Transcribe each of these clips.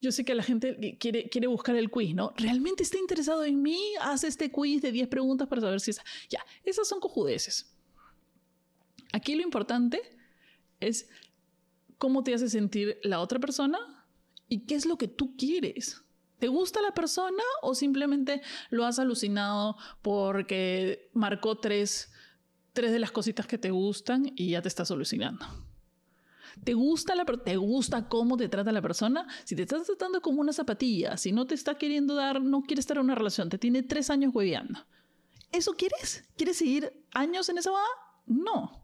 Yo sé que la gente quiere, quiere buscar el quiz, ¿no? ¿Realmente está interesado en mí? Haz este quiz de 10 preguntas para saber si es... Ya, esas son cojudeces. Aquí lo importante es cómo te hace sentir la otra persona y qué es lo que tú quieres. ¿Te gusta la persona o simplemente lo has alucinado porque marcó tres, tres de las cositas que te gustan y ya te estás alucinando? ¿Te gusta, la, ¿Te gusta cómo te trata la persona? Si te estás tratando como una zapatilla, si no te está queriendo dar, no quiere estar en una relación, te tiene tres años hueveando. ¿Eso quieres? ¿Quieres seguir años en esa va? No.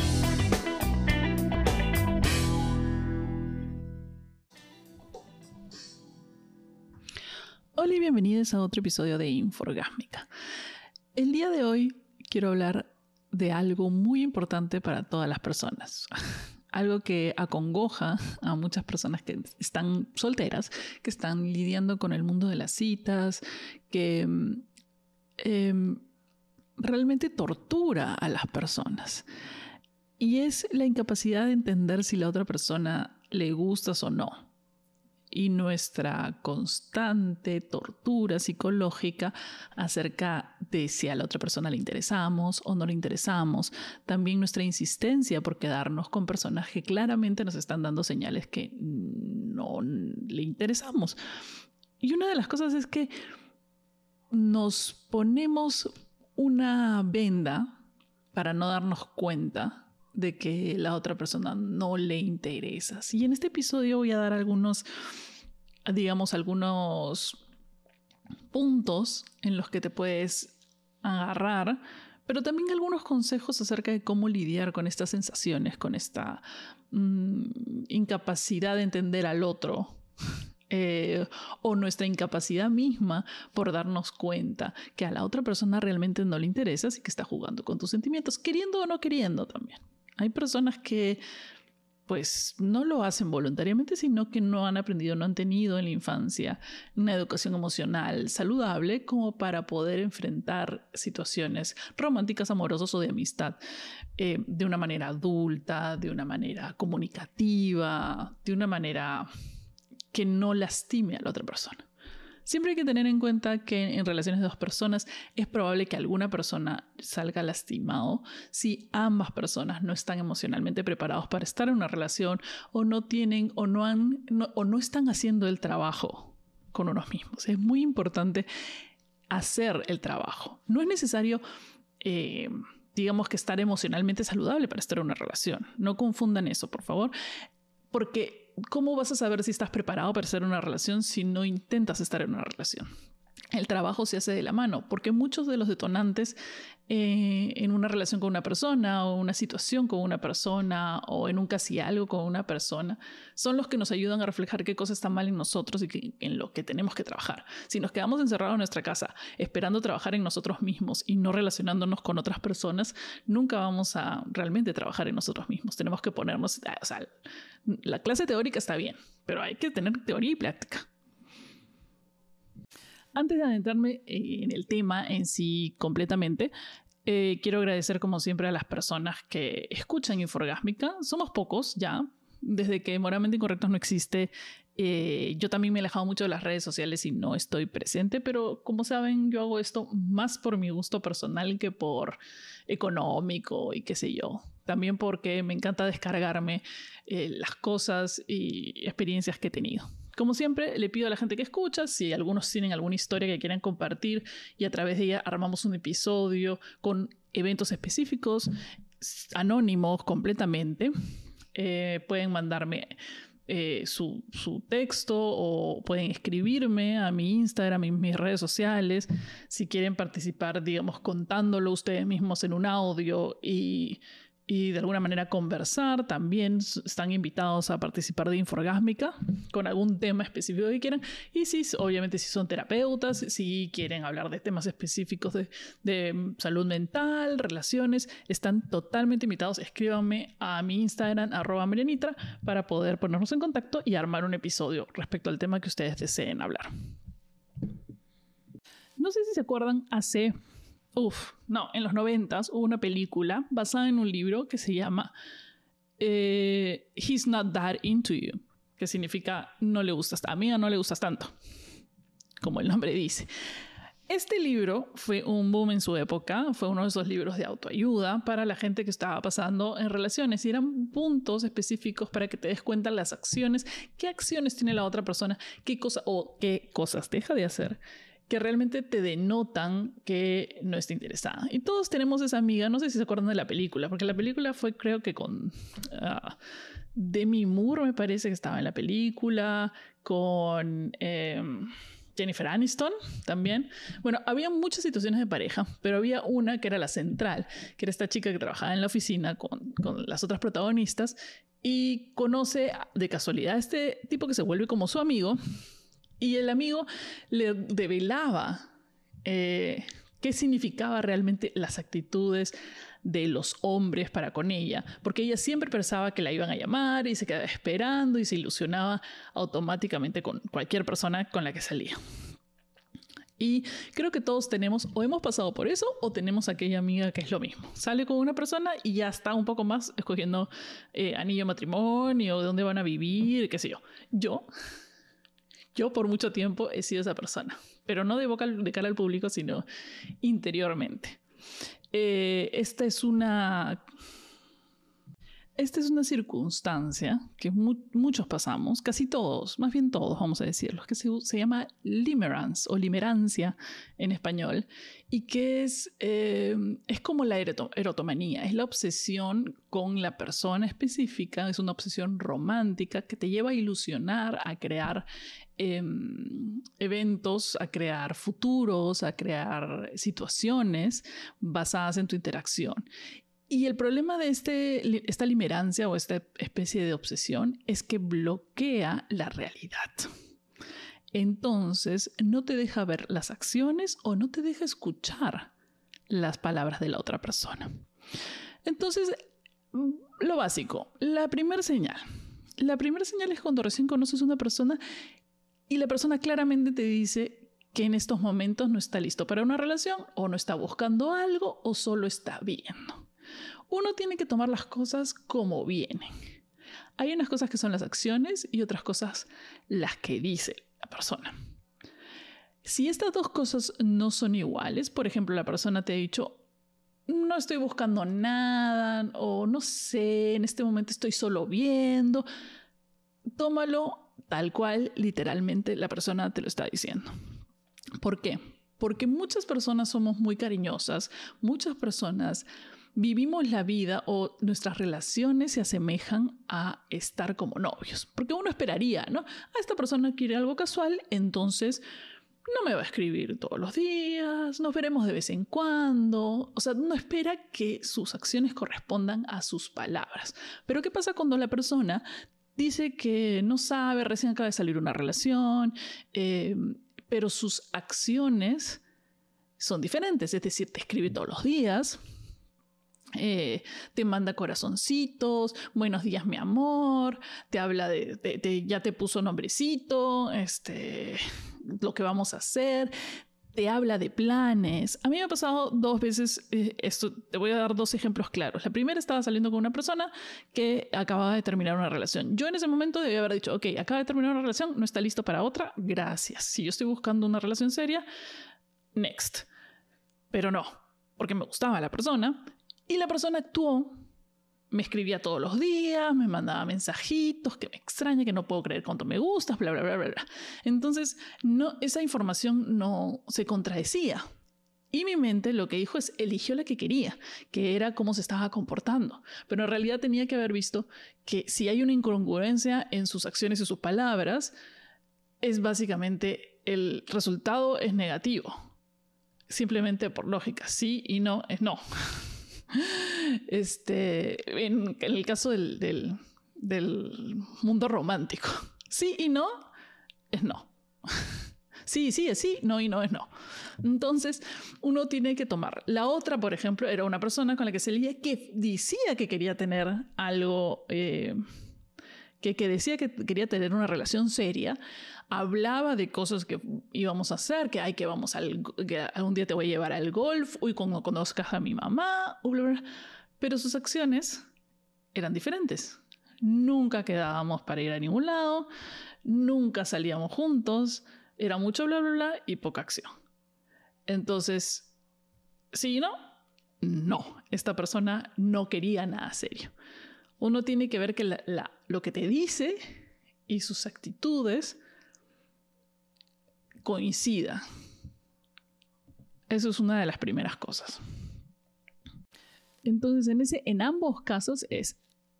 Hola y bienvenidos a otro episodio de Inforgásmica. El día de hoy quiero hablar de algo muy importante para todas las personas algo que acongoja a muchas personas que están solteras, que están lidiando con el mundo de las citas, que em, realmente tortura a las personas. Y es la incapacidad de entender si la otra persona le gustas o no y nuestra constante tortura psicológica acerca de si a la otra persona le interesamos o no le interesamos. También nuestra insistencia por quedarnos con personas que claramente nos están dando señales que no le interesamos. Y una de las cosas es que nos ponemos una venda para no darnos cuenta de que la otra persona no le interesa. Y en este episodio voy a dar algunos, digamos, algunos puntos en los que te puedes agarrar, pero también algunos consejos acerca de cómo lidiar con estas sensaciones, con esta mm, incapacidad de entender al otro. Eh, o nuestra incapacidad misma por darnos cuenta que a la otra persona realmente no le interesa y que está jugando con tus sentimientos, queriendo o no queriendo también. Hay personas que pues no lo hacen voluntariamente, sino que no han aprendido, no han tenido en la infancia una educación emocional saludable como para poder enfrentar situaciones románticas, amorosas o de amistad eh, de una manera adulta, de una manera comunicativa, de una manera que no lastime a la otra persona. Siempre hay que tener en cuenta que en relaciones de dos personas es probable que alguna persona salga lastimado si ambas personas no están emocionalmente preparados para estar en una relación o no tienen o no han o no están haciendo el trabajo con unos mismos. Es muy importante hacer el trabajo. No es necesario eh, digamos que estar emocionalmente saludable para estar en una relación. No confundan eso, por favor, porque ¿cómo vas a saber si estás preparado para estar en una relación si no intentas estar en una relación? El trabajo se hace de la mano, porque muchos de los detonantes eh, en una relación con una persona o una situación con una persona o en un casi algo con una persona son los que nos ayudan a reflejar qué cosa está mal en nosotros y en lo que tenemos que trabajar. Si nos quedamos encerrados en nuestra casa esperando trabajar en nosotros mismos y no relacionándonos con otras personas, nunca vamos a realmente trabajar en nosotros mismos. Tenemos que ponernos, o sea, la clase teórica está bien, pero hay que tener teoría y práctica. Antes de adentrarme eh, en el tema en sí completamente, eh, quiero agradecer como siempre a las personas que escuchan Inforgásmica. Somos pocos ya. Desde que Moralmente Incorrectos no existe, eh, yo también me he alejado mucho de las redes sociales y no estoy presente, pero como saben, yo hago esto más por mi gusto personal que por económico y qué sé yo. También porque me encanta descargarme las cosas y experiencias que he tenido. Como siempre, le pido a la gente que escucha, si algunos tienen alguna historia que quieran compartir y a través de ella armamos un episodio con eventos específicos, anónimos completamente, eh, pueden mandarme eh, su, texto o pueden escribirme a mi Instagram y mis redes sociales si quieren participar, digamos, contándolo ustedes mismos en un audio y y de alguna manera conversar. También están invitados a participar de Inforgásmica con algún tema específico que quieran. Y si, obviamente, si son terapeutas, si quieren hablar de temas específicos de, de salud mental, relaciones, están totalmente invitados. Escríbanme a mi Instagram, arroba Marianitra, para poder ponernos en contacto y armar un episodio respecto al tema que ustedes deseen hablar. No sé si se acuerdan, hace Uf, no, en los noventas hubo una película basada en un libro que se llama eh, He's Not That Into You. que significa no le gustas, amiga no le gustas tanto, como el nombre dice. Este libro fue un boom en su época, fue uno de esos libros de autoayuda para la gente que estaba pasando en relaciones y eran puntos específicos para que te des cuenta las acciones, qué acciones tiene la otra persona, qué cosa o qué cosas deja de hacer que realmente te denotan que no está interesada. Y todos tenemos esa amiga, no sé si se acuerdan de la película, porque la película fue creo que con uh, Demi Moore, me parece que estaba en la película, con... Em, Jennifer Aniston también. Bueno, había muchas situaciones de pareja, pero había una que era la central, que era esta chica que trabajaba en la oficina con, con las otras protagonistas y conoce de casualidad a este tipo que se vuelve como su amigo y el amigo le develaba eh, qué significaba realmente las actitudes de los hombres para con ella, porque ella siempre pensaba que la iban a llamar y se quedaba esperando y se ilusionaba automáticamente con cualquier persona con la que salía. Y creo que todos tenemos o hemos pasado por eso o tenemos aquella amiga que es lo mismo. Sale con una persona y ya está un poco más escogiendo eh, anillo matrimonio, dónde van a vivir, qué sé yo. Yo, yo por mucho tiempo he sido esa persona, pero no de, boca, de cara al público, sino interiormente. Eh, esta es una esta es una circunstancia que muchos pasamos, casi todos, más bien todos, vamos a decirlo, que se, llama limerance o limerancia en español y que es, eh, es como la erotomanía, es la obsesión con la persona específica, es una obsesión romántica que te lleva a ilusionar, a crear em, eventos, a crear futuros, a crear situaciones basadas en tu interacción. Y el problema de este, esta limerancia o esta especie de obsesión es que bloquea la realidad. Entonces no te deja ver las acciones o no te deja escuchar las palabras de la otra persona. Entonces, lo básico, la primera señal. La primera señal es cuando recién conoces a una persona y la persona claramente te dice que en estos momentos no está listo para una relación o no está buscando algo o solo está viendo uno tiene que tomar las cosas como vienen. Hay unas cosas que son las acciones y otras cosas las que dice la persona. Si estas dos cosas no son iguales, por ejemplo, la persona te ha dicho, no estoy buscando nada o no sé, en este momento estoy solo viendo, tómalo tal cual literalmente la persona te lo está diciendo. ¿Por qué? Porque muchas personas somos muy cariñosas, muchas personas vivimos la vida o nuestras relaciones se asemejan a estar como novios. Porque uno esperaría, ¿no? A ah, esta persona quiere algo casual, entonces no me va a escribir todos los días, nos veremos de vez en cuando. O sea, uno espera que sus acciones correspondan a sus palabras. Pero ¿qué pasa cuando la persona dice que no sabe, recién acaba de salir una relación, eh, pero sus acciones son diferentes? Es decir, te escribe todos los días, eh, te manda corazoncitos, buenos días mi amor, te habla de, ya te puso nombrecito, este, lo que vamos a hacer, te habla de planes. A mí me ha pasado dos veces eh, esto, te voy a dar dos ejemplos claros. La primera estaba saliendo con una persona que acababa de terminar una relación. Yo en ese momento debía haber dicho, ok, acaba de terminar una relación, no está listo para otra, gracias. Si yo estoy buscando una relación seria, next. Pero no, porque me gustaba la persona y la persona actuó, me escribía todos los días, me mandaba mensajitos, que me extraña, que no puedo creer cuánto me gustas, bla, bla, bla, bla. Entonces, no, esa información no se contradecía. Y mi mente lo que dijo es, eligió la que quería, que era cómo se estaba comportando. Pero en realidad tenía que haber visto que si hay una incongruencia en sus acciones y sus palabras, es básicamente el resultado es negativo. Simplemente por lógica, sí y no es no. Este, en, el caso del, del, mundo romántico. Sí y no es no. Sí, sí es sí, no y no es no. Entonces, uno tiene que tomar. La otra, por ejemplo, era una persona con la que se leía que decía que quería tener algo, eh, que, decía que quería tener una relación seria, hablaba de cosas que íbamos a hacer, que hay que vamos al, algún día te voy a llevar al golf, uy, cuando conozcas a mi mamá, pero sus acciones eran diferentes. nunca quedábamos para ir a ningún lado, nunca salíamos juntos, era mucho bla, bla, bla y poca acción. Entonces, ¿sí y no? No, esta persona no quería nada serio. Uno tiene que ver que lo que te dice y sus actitudes coincida. Eso es una de las primeras cosas. Entonces, en, ese, en ambos casos es,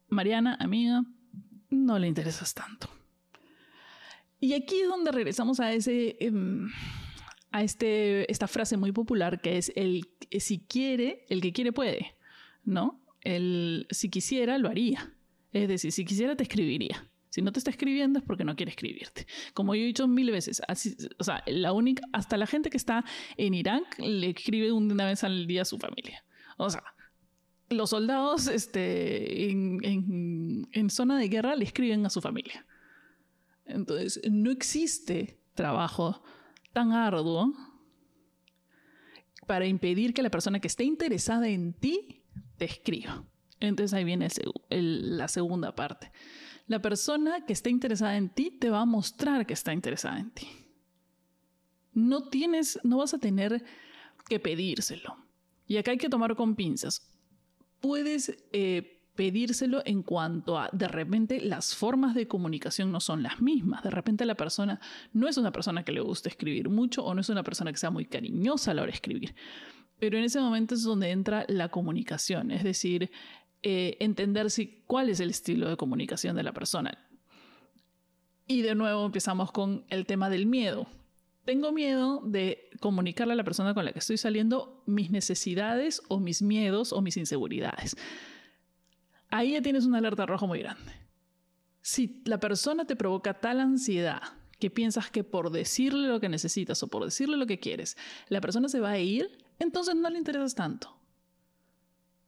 Mariana, amiga, no le interesas tanto. Y aquí es donde regresamos a ese... Em, a este, esta frase muy popular que es el si quiere, el que quiere puede, ¿no? El si quisiera, lo haría. Es decir, si quisiera, te escribiría. Si no te está escribiendo es porque no quiere escribirte. Como yo he dicho mil veces, o sea, la única, hasta la gente que está en Irán le escribe una vez al día a su familia. O sea, los soldados este, en, en zona de guerra le escriben a su familia. Entonces, no existe trabajo tan arduo para impedir que la persona que esté interesada en ti te. Entonces ahí viene la segunda parte. La persona que esté interesada en ti te va a mostrar que está interesada en ti. No tienes, no vas a tener que pedírselo. Y acá hay que tomar con pinzas. Puedes eh, pedírselo en cuanto a de repente las formas de comunicación no son las mismas. De repente la persona no es una persona que le guste escribir mucho o no es una persona que sea muy cariñosa a la hora de escribir. Pero en ese momento es donde entra la comunicación, es decir, eh, entender si, cuál es el estilo de comunicación de la persona. Y de nuevo empezamos con el tema del miedo. Tengo miedo de comunicarle a la persona con la que estoy saliendo mis necesidades o mis miedos o mis inseguridades ahí ya tienes una alerta roja muy grande. Si la persona te provoca tal ansiedad que piensas que por decirle lo que necesitas o por decirle lo que quieres, la persona se va a ir, entonces no le interesas tanto.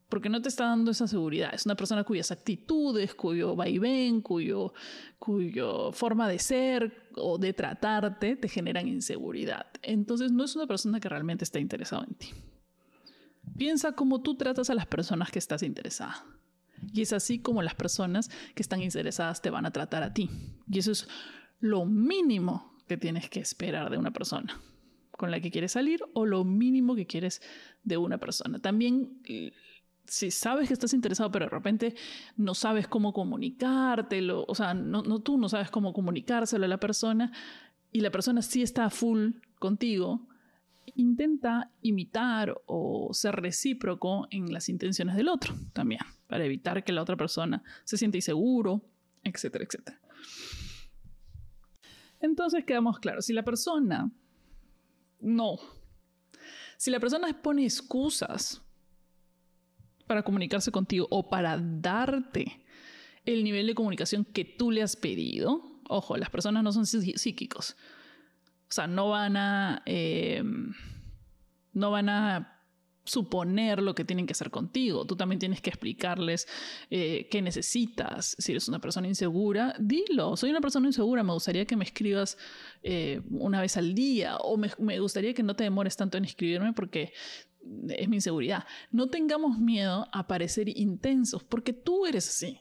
Porque no te está dando esa seguridad. Es una persona cuyas actitudes, cuyo vaivén, cuyo, cuyo forma de ser o de tratarte te generan inseguridad. Entonces no es una persona que realmente está interesada en ti. Piensa cómo tú tratas a las personas que estás interesada. Y es así como las personas que están interesadas te van a tratar a ti. Y eso es lo mínimo que tienes que esperar de una persona con la que quieres salir o lo mínimo que quieres de una persona. También si sabes que estás interesado, pero de repente no sabes cómo comunicártelo, o sea, no, tú no sabes cómo comunicárselo a la persona y la persona sí está full contigo, intenta imitar o ser recíproco en las intenciones del otro también para evitar que la otra persona se sienta inseguro, etcétera, etcétera. Entonces quedamos claros, si la persona no, si la persona pone excusas para comunicarse contigo o para darte el nivel de comunicación que tú le has pedido, ojo, las personas no son psíquicos, o sea, no van a, eh, no van a suponer lo que tienen que hacer contigo. Tú también tienes que explicarles eh, qué necesitas. Si eres una persona insegura, dilo. Soy una persona insegura, me gustaría que me escribas eh, una vez al día o me, gustaría que no te demores tanto en escribirme porque es mi inseguridad. No tengamos miedo a parecer intensos porque tú eres así.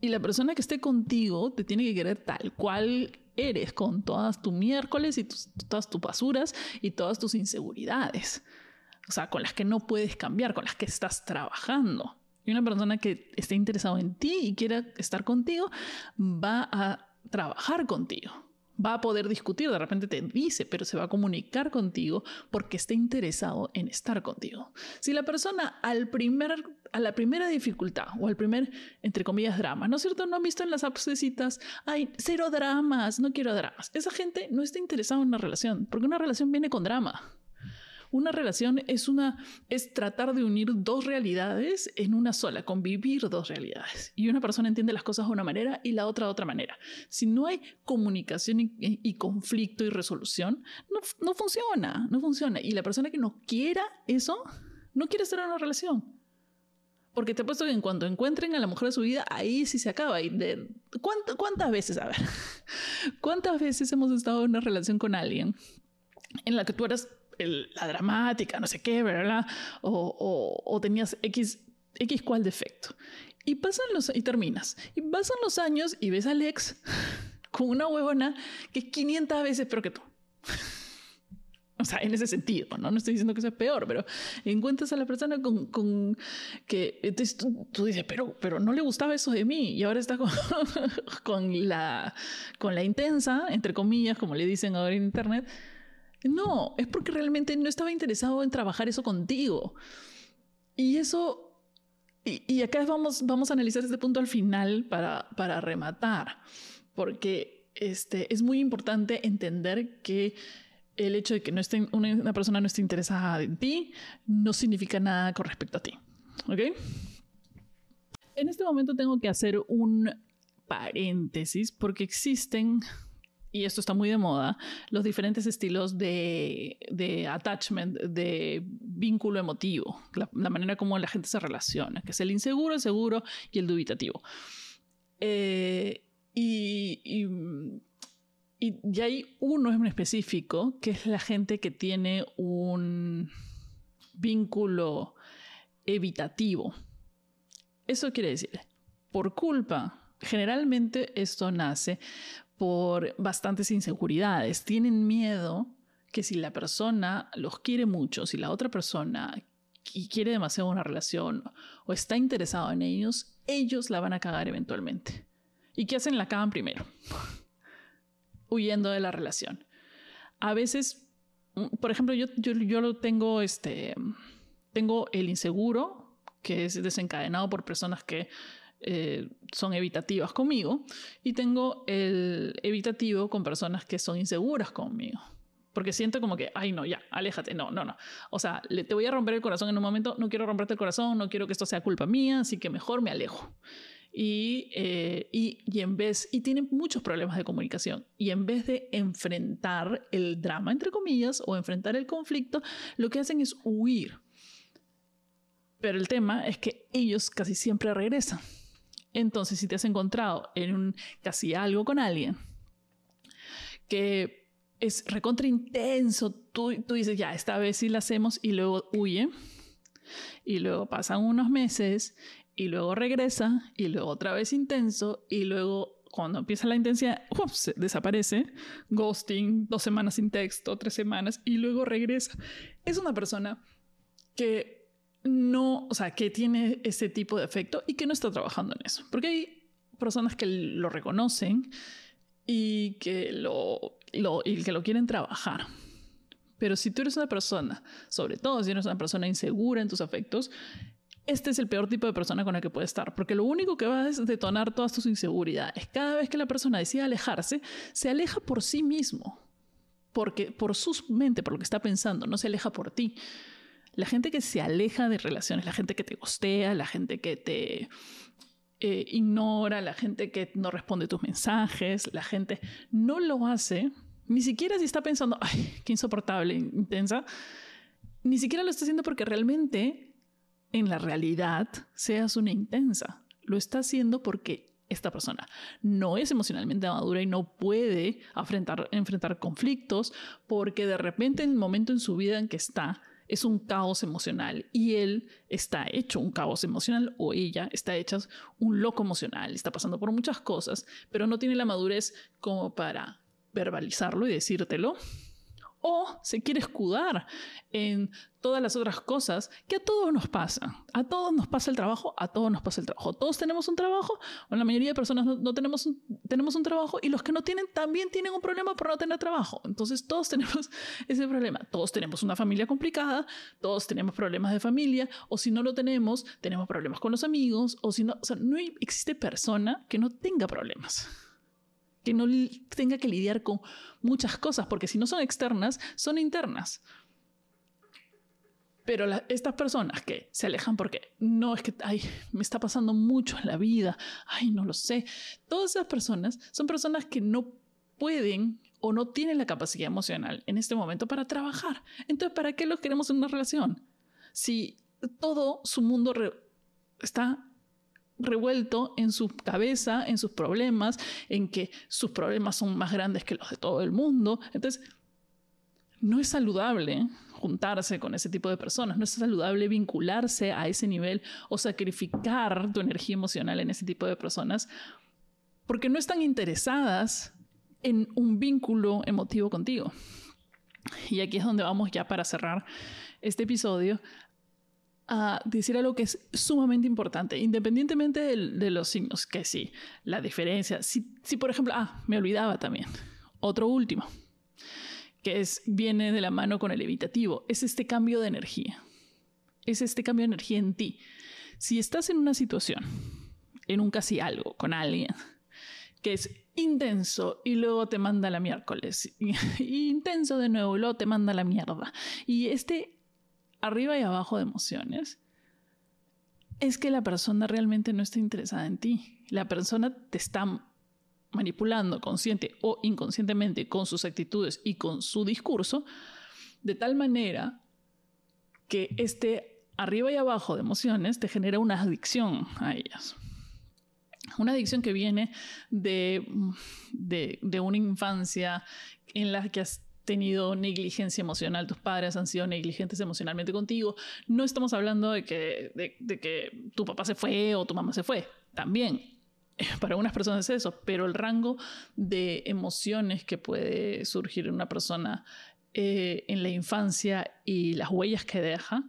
Y la persona que esté contigo te tiene que querer tal cual eres, con todas tus miércoles y todas tus basuras y todas tus inseguridades o sea, con las que no puedes cambiar, con las que estás trabajando. Y una persona que esté interesada en ti y quiera estar contigo, va a trabajar contigo. Va a poder discutir, de repente te dice, pero se va a comunicar contigo porque está interesado en estar contigo. Si la persona al primer, a la primera dificultad o al primer, entre comillas, drama, ¿no es cierto? No han visto en las citas, hay cero dramas, no quiero dramas. Esa gente no está interesada en una relación, porque una relación viene con drama. Una relación es, una, es tratar de unir dos realidades en una sola, convivir dos realidades. Y una persona entiende las cosas de una manera y la otra de otra manera. Si no hay comunicación y, conflicto y resolución, no, no funciona, no funciona. Y la persona que no quiera eso, no quiere estar una relación. Porque te he puesto que en cuanto encuentren a la mujer de su vida, ahí sí se acaba. Y de, ¿Cuántas veces, a ver, cuántas veces hemos estado en una relación con alguien en la que tú eras la dramática, no sé qué, ¿verdad? O, o, tenías X X cual defecto. Y pasan los y terminas. Y pasan los años y ves al ex con una huevona que es 500 veces peor que tú. O sea, en ese sentido, ¿no? No estoy diciendo que sea peor, pero encuentras a la persona con, con que tú, dices, pero, pero no le gustaba eso de mí y ahora está con, con, la, con la intensa, entre comillas, como le dicen ahora en internet. No, es porque realmente no estaba interesado en trabajar eso contigo. Y eso, y, y acá vamos, vamos a analizar este punto al final para, para rematar, porque este, es muy importante entender que el hecho de que no esté, una, persona no esté interesada en ti no significa nada con respecto a ti. ¿Ok? En este momento tengo que hacer un paréntesis porque existen, y esto está muy de moda, los diferentes estilos de, de attachment, de vínculo emotivo, la, manera como la gente se relaciona, que es el inseguro, el seguro y el dubitativo. Eh, y y, hay uno en específico, que es la gente que tiene un vínculo evitativo. Eso quiere decir, por culpa, generalmente esto nace por bastantes inseguridades. Tienen miedo que si la persona los quiere mucho, si la otra persona quiere demasiado una relación o está interesado en ellos, ellos la van a cagar eventualmente. ¿Y qué hacen? La cagan primero huyendo de la relación. A veces, mm, por ejemplo, yo, yo, yo lo tengo, este, tengo el inseguro, que es desencadenado por personas que eh, son evitativas conmigo, y tengo el evitativo con personas que son inseguras conmigo. Porque siento como que, ay, no, ya, aléjate. No, no, no. O sea, le, te voy a romper el corazón en un momento. No quiero romperte el corazón, no quiero que esto sea culpa mía, así que mejor me alejo. Eh, y, y, en vez, y tienen muchos problemas de comunicación, y en vez de enfrentar el drama, entre comillas, o enfrentar el conflicto, lo que hacen es huir. Pero el tema es que ellos casi siempre regresan. Entonces, si te has encontrado en un casi algo con alguien que es recontra intenso, tú, dices, ya, esta vez sí la hacemos y luego huye. Y luego pasan unos meses y luego regresa y luego otra vez intenso y luego cuando empieza la intensidad, desaparece, ghosting, dos semanas sin texto, tres semanas y luego regresa. Es una persona que no, o sea, que tiene ese tipo de efecto y que no está trabajando en eso. Porque hay personas que lo reconocen y que lo, lo, y que lo quieren trabajar. Pero si tú eres una persona, sobre todo si eres una persona insegura en tus afectos, este es el peor tipo de persona con la que puede estar, porque lo único que va a detonar todas tus inseguridades. Cada vez que la persona decide alejarse, se aleja por sí mismo, porque por su mente, por lo que está pensando, no se aleja por ti. La gente que se aleja de relaciones, la gente que te gostea, la gente que te eh, ignora, la gente que no responde tus mensajes, la gente no lo hace, ni siquiera si está pensando, ay, qué insoportable, intensa, ni siquiera lo está haciendo porque realmente en la realidad seas una intensa. Lo está haciendo porque esta persona no es emocionalmente madura y no puede enfrentar, enfrentar conflictos porque de repente en el momento en su vida en que está es un caos emocional y él está hecho un caos emocional o ella está hecha un loco emocional, está pasando por muchas cosas, pero no tiene la madurez como para verbalizarlo y decírtelo o se quiere escudar en todas las otras cosas que a todos nos pasa. A todos nos pasa el trabajo, a todos nos pasa el trabajo. Todos tenemos un trabajo, o la mayoría de personas no, tenemos, un, tenemos un trabajo y los que no tienen también tienen un problema por no tener trabajo. Entonces todos tenemos ese problema. Todos tenemos una familia complicada, todos tenemos problemas de familia, o si no lo tenemos, tenemos problemas con los amigos, o si no, no existe persona que no tenga problemas que no tenga que lidiar con muchas cosas, porque si no son externas, son internas. Pero estas personas que se alejan porque no es que, ay, me está pasando mucho en la vida, ay, no lo sé. Todas esas personas son personas que no pueden o no tienen la capacidad emocional en este momento para trabajar. Entonces, ¿para qué los queremos en una relación? Si todo su mundo está revuelto en su cabeza, en sus problemas, en que sus problemas son más grandes que los de todo el mundo. Entonces, no es saludable juntarse con ese tipo de personas, no es saludable vincularse a ese nivel o sacrificar tu energía emocional en ese tipo de personas porque no están interesadas en un vínculo emotivo contigo. Y aquí es donde vamos ya para cerrar este episodio a decir algo que es sumamente importante, independientemente de, los signos, que sí, la diferencia. Si, si, por ejemplo, ah, me olvidaba también, otro último, que es, viene de la mano con el evitativo, es este cambio de energía. Es este cambio de energía en ti. Si estás en una situación, en un casi algo, con alguien, que es intenso y luego te manda la miércoles, intenso de nuevo y luego te manda la mierda. Y este arriba y abajo de emociones es que la persona realmente no está interesada en ti. La persona te está manipulando consciente o inconscientemente con sus actitudes y con su discurso, de tal manera que este arriba y abajo de emociones te genera una adicción a ellas. Una adicción que viene de, de, una infancia en la que has tenido negligencia emocional, tus padres han sido negligentes emocionalmente contigo. No estamos hablando de que, de, que tu papá se fue o tu mamá se fue. También, para unas personas es eso, pero el rango de emociones que puede surgir en una persona eh, en la infancia y las huellas que deja,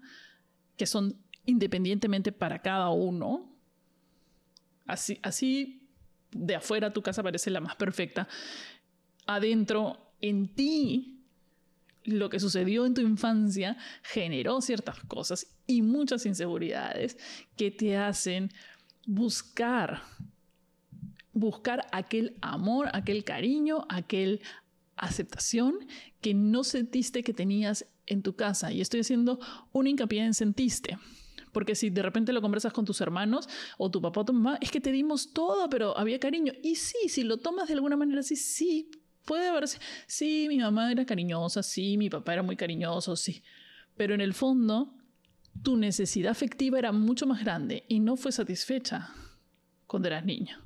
que son independientemente para cada uno, Así, así de afuera tu casa parece la más perfecta. Adentro, en ti, lo que sucedió en tu infancia generó ciertas cosas y muchas inseguridades que te hacen buscar, buscar aquel amor, aquel cariño, aquel aceptación que no sentiste que tenías en tu casa. Y estoy haciendo un hincapié en sentiste, porque si de repente lo conversas con tus hermanos o tu papá o tu mamá, es que te dimos todo, pero había cariño. Y sí, si lo tomas de alguna manera así, sí, puede haber. Sí, mi mamá era cariñosa, sí, mi papá era muy cariñoso, sí. Pero en el fondo, tu necesidad afectiva era mucho más grande y no fue satisfecha cuando eras niño.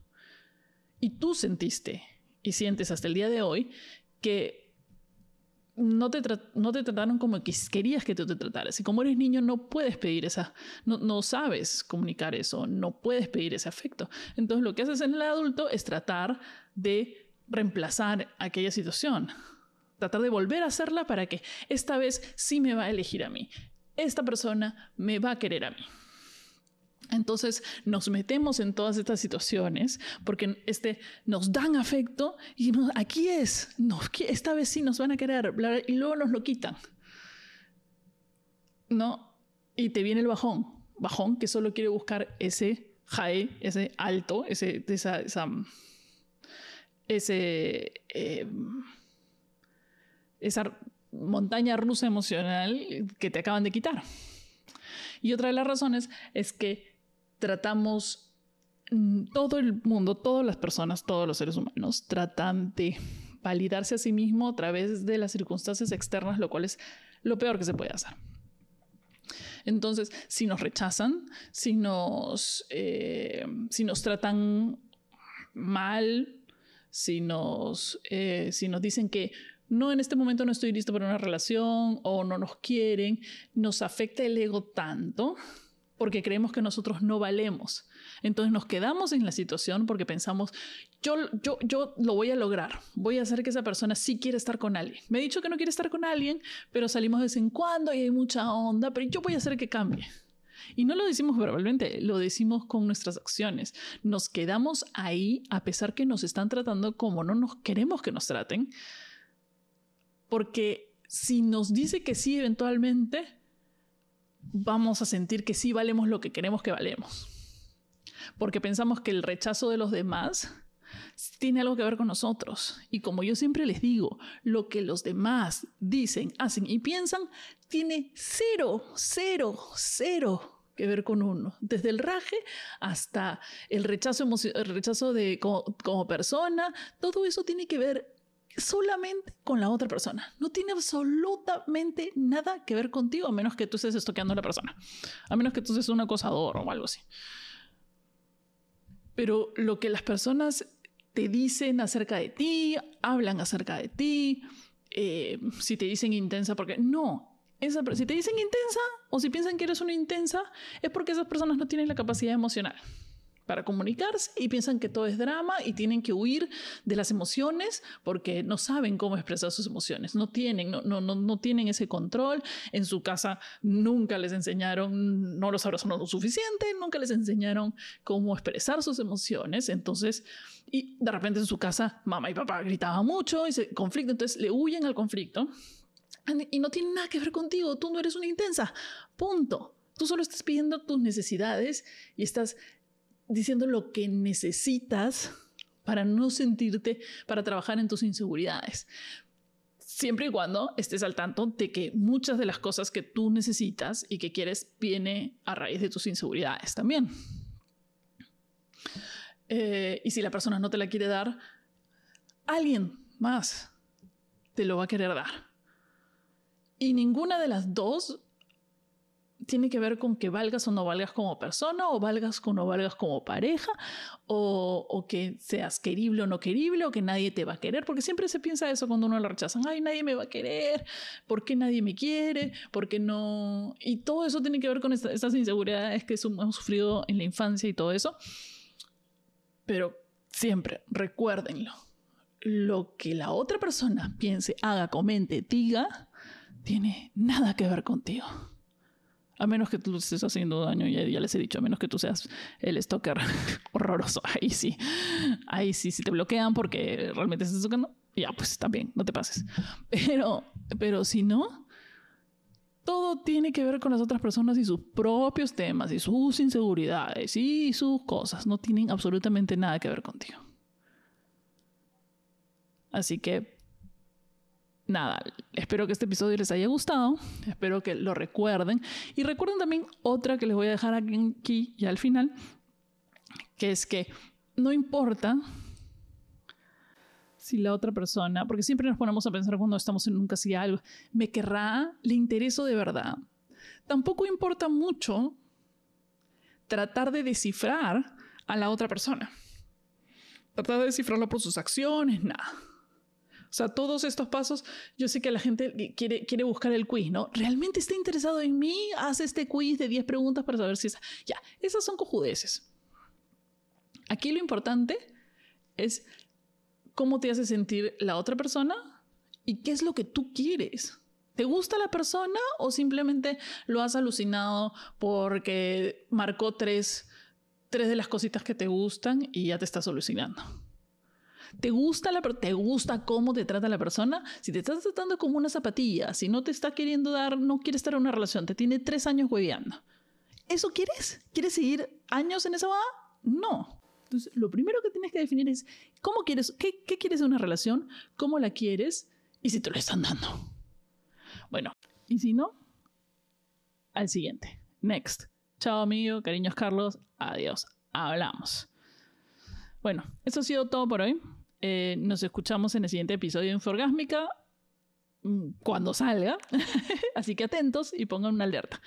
Y tú sentiste y sientes hasta el día de hoy que no te, no te trataron como querías que tú te trataras. Y como eres niño no puedes pedir esa, no, no sabes comunicar eso, no puedes pedir ese afecto. Entonces lo que haces en el adulto es tratar de reemplazar aquella situación. Tratar de volver a hacerla para que esta vez sí me va a elegir a mí. Esta persona me va a querer a mí. Entonces nos metemos en todas estas situaciones porque este, nos dan afecto y aquí es, esta vez sí nos van a querer y luego nos lo quitan. ¿No? Y te viene el bajón, bajón que solo quiere buscar ese high, ese alto, ese, esa, ese, em, esa montaña rusa emocional que te acaban de quitar. Y otra de las razones es que tratamos, mm, todo el mundo, todas las personas, todos los seres humanos tratan de validarse a sí mismo a través de las circunstancias externas, lo cual es lo peor que se puede hacer. Entonces, si nos rechazan, si nos, eh, si nos tratan mal, si nos, eh, si nos dicen que no, en este momento no estoy listo para una relación o no nos quieren, nos afecta el ego tanto porque creemos que nosotros no valemos. Entonces nos quedamos en la situación porque pensamos, yo, yo, yo lo voy a lograr, voy a hacer que esa persona sí quiera estar con alguien. Me he dicho que no quiere estar con alguien, pero salimos de vez en cuando y hay mucha onda, pero yo voy a hacer que cambie. Y no lo decimos verbalmente, lo decimos con nuestras acciones. Nos quedamos ahí a pesar que nos están tratando como no nos queremos que nos traten, porque si nos dice que sí eventualmente, vamos a sentir que sí valemos lo que queremos que valemos. Porque pensamos que el rechazo de los demás tiene algo que ver con nosotros. Y como yo siempre les digo, lo que los demás dicen, hacen y piensan tiene cero, cero, cero que ver con uno. Desde el raje hasta el rechazo, el rechazo de como persona, todo eso tiene que ver solamente con la otra persona. No tiene absolutamente nada que ver contigo, a menos que tú estés estoqueando a la persona. A menos que tú seas un acosador o algo así. Pero lo que las personas te dicen acerca de ti, hablan acerca de ti, eh, si te dicen intensa, porque no, esa, si te dicen intensa o si piensan que eres una intensa, es porque esas personas no tienen la capacidad emocional para comunicarse y piensan que todo es drama y tienen que huir de las emociones porque no saben cómo expresar sus emociones, no tienen, no, no, no, tienen ese control, en su casa nunca les enseñaron, no los abrazaron lo suficiente, nunca les enseñaron cómo expresar sus emociones, entonces, y de repente en su casa mamá y papá gritaban mucho y se conflicto, entonces le huyen al conflicto. Y no tiene nada que ver contigo, tú no eres una intensa, punto. Tú solo estás pidiendo tus necesidades y estás diciendo lo que necesitas para no sentirte, para trabajar en tus inseguridades. Siempre y cuando estés al tanto de que muchas de las cosas que tú necesitas y que quieres viene a raíz de tus inseguridades también. Eh, y si la persona no te la quiere dar, alguien más te lo va a querer dar. Y ninguna de las dos tiene que ver con que valgas o no valgas como persona, o valgas o no valgas como pareja, o, que seas querible o no querible, o que nadie te va a querer, porque siempre se piensa eso cuando uno lo rechazan, ay, nadie me va a querer, ¿por qué nadie me quiere? ¿Por qué no? Y todo eso tiene que ver con estas inseguridades que hemos sufrido en la infancia y todo eso. Pero siempre, recuérdenlo, lo que la otra persona piense, haga, comente, diga, tiene nada que ver contigo. A menos que tú estés haciendo daño, ya, ya les he dicho, a menos que tú seas el stalker horroroso. Ahí sí. Ahí sí, si te bloquean porque realmente estás tocando, ya, pues está bien, no te pases. Pero, pero si no, todo tiene que ver con las otras personas y sus propios temas y sus inseguridades y sus cosas. No tienen absolutamente nada que ver contigo. Así que nada, espero que este episodio les haya gustado, espero que lo recuerden y recuerden también otra que les voy a dejar aquí y al final, que es que no importa si la otra persona, porque siempre nos ponemos a pensar cuando estamos en un casi algo, me querrá, le intereso de verdad. Tampoco importa mucho tratar de descifrar a la otra persona. Tratar de descifrarlo por sus acciones, nada. O sea, todos estos pasos, yo sé que la gente quiere, quiere buscar el quiz, ¿no? ¿Realmente está interesado en mí? Haz este quiz de 10 preguntas para saber si es... Ya, esas son cojudeces. Aquí lo importante es cómo te hace sentir la otra persona y qué es lo que tú quieres. ¿Te gusta la persona o simplemente lo has alucinado porque marcó tres, tres de las cositas que te gustan y ya te estás alucinando? ¿Te gusta, la, ¿Te gusta cómo te trata la persona? Si te estás tratando como una zapatilla, si no te está queriendo dar, no quiere estar en una relación, te tiene tres años hueveando. ¿Eso quieres? ¿Quieres seguir años en esa boda? No. Entonces, lo primero que tienes que definir es cómo quieres, qué, qué quieres de una relación, cómo la quieres y si te lo están dando. Bueno, y si no, al siguiente. Next. Chao amigo, cariños Carlos, adiós. Hablamos. Bueno, eso ha sido todo por hoy. Eh, nos escuchamos en el siguiente episodio de Inforgásmica mm, cuando salga. Así que atentos y pongan una alerta.